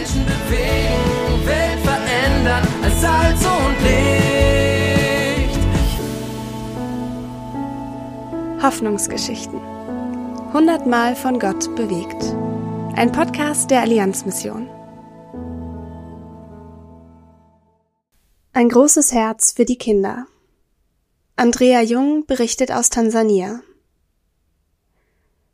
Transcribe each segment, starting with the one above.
Menschen bewegen, Welt verändern als Salz und Licht. Hoffnungsgeschichten. Hundertmal von Gott bewegt. Ein Podcast der Allianzmission. Ein großes Herz für die Kinder. Andrea Jung berichtet aus Tansania.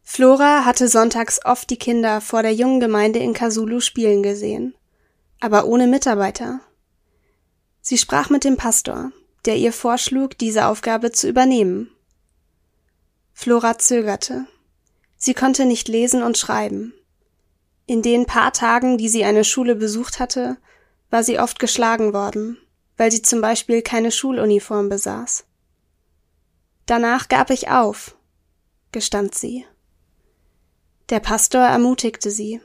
Flora hatte sonntags oft die Kinder vor der jungen Gemeinde in Kasulu spielen gesehen, aber ohne Mitarbeiter. Sie sprach mit dem Pastor, der ihr vorschlug, diese Aufgabe zu übernehmen. Flora zögerte. Sie konnte nicht lesen und schreiben. In den paar Tagen, die sie eine Schule besucht hatte, war sie oft geschlagen worden, weil sie zum Beispiel keine Schuluniform besaß. Danach gab ich auf, gestand sie. Der Pastor ermutigte sie.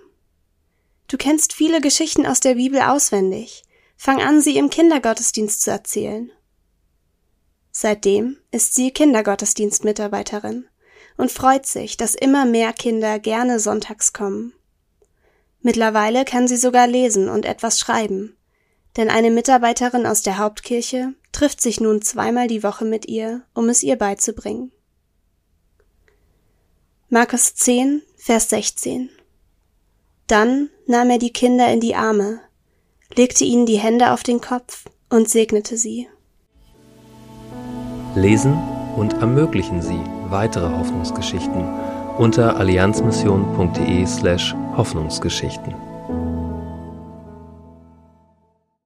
Du kennst viele Geschichten aus der Bibel auswendig. Fang an, sie im Kindergottesdienst zu erzählen. Seitdem ist sie Kindergottesdienstmitarbeiterin und freut sich, dass immer mehr Kinder gerne sonntags kommen. Mittlerweile kann sie sogar lesen und etwas schreiben, denn eine Mitarbeiterin aus der Hauptkirche trifft sich nun zweimal die Woche mit ihr, um es ihr beizubringen. Markus 10, Vers 16. Dann nahm er die Kinder in die Arme, legte ihnen die Hände auf den Kopf und segnete sie. Lesen und ermöglichen Sie weitere Hoffnungsgeschichten unter allianzmission.de slash Hoffnungsgeschichten.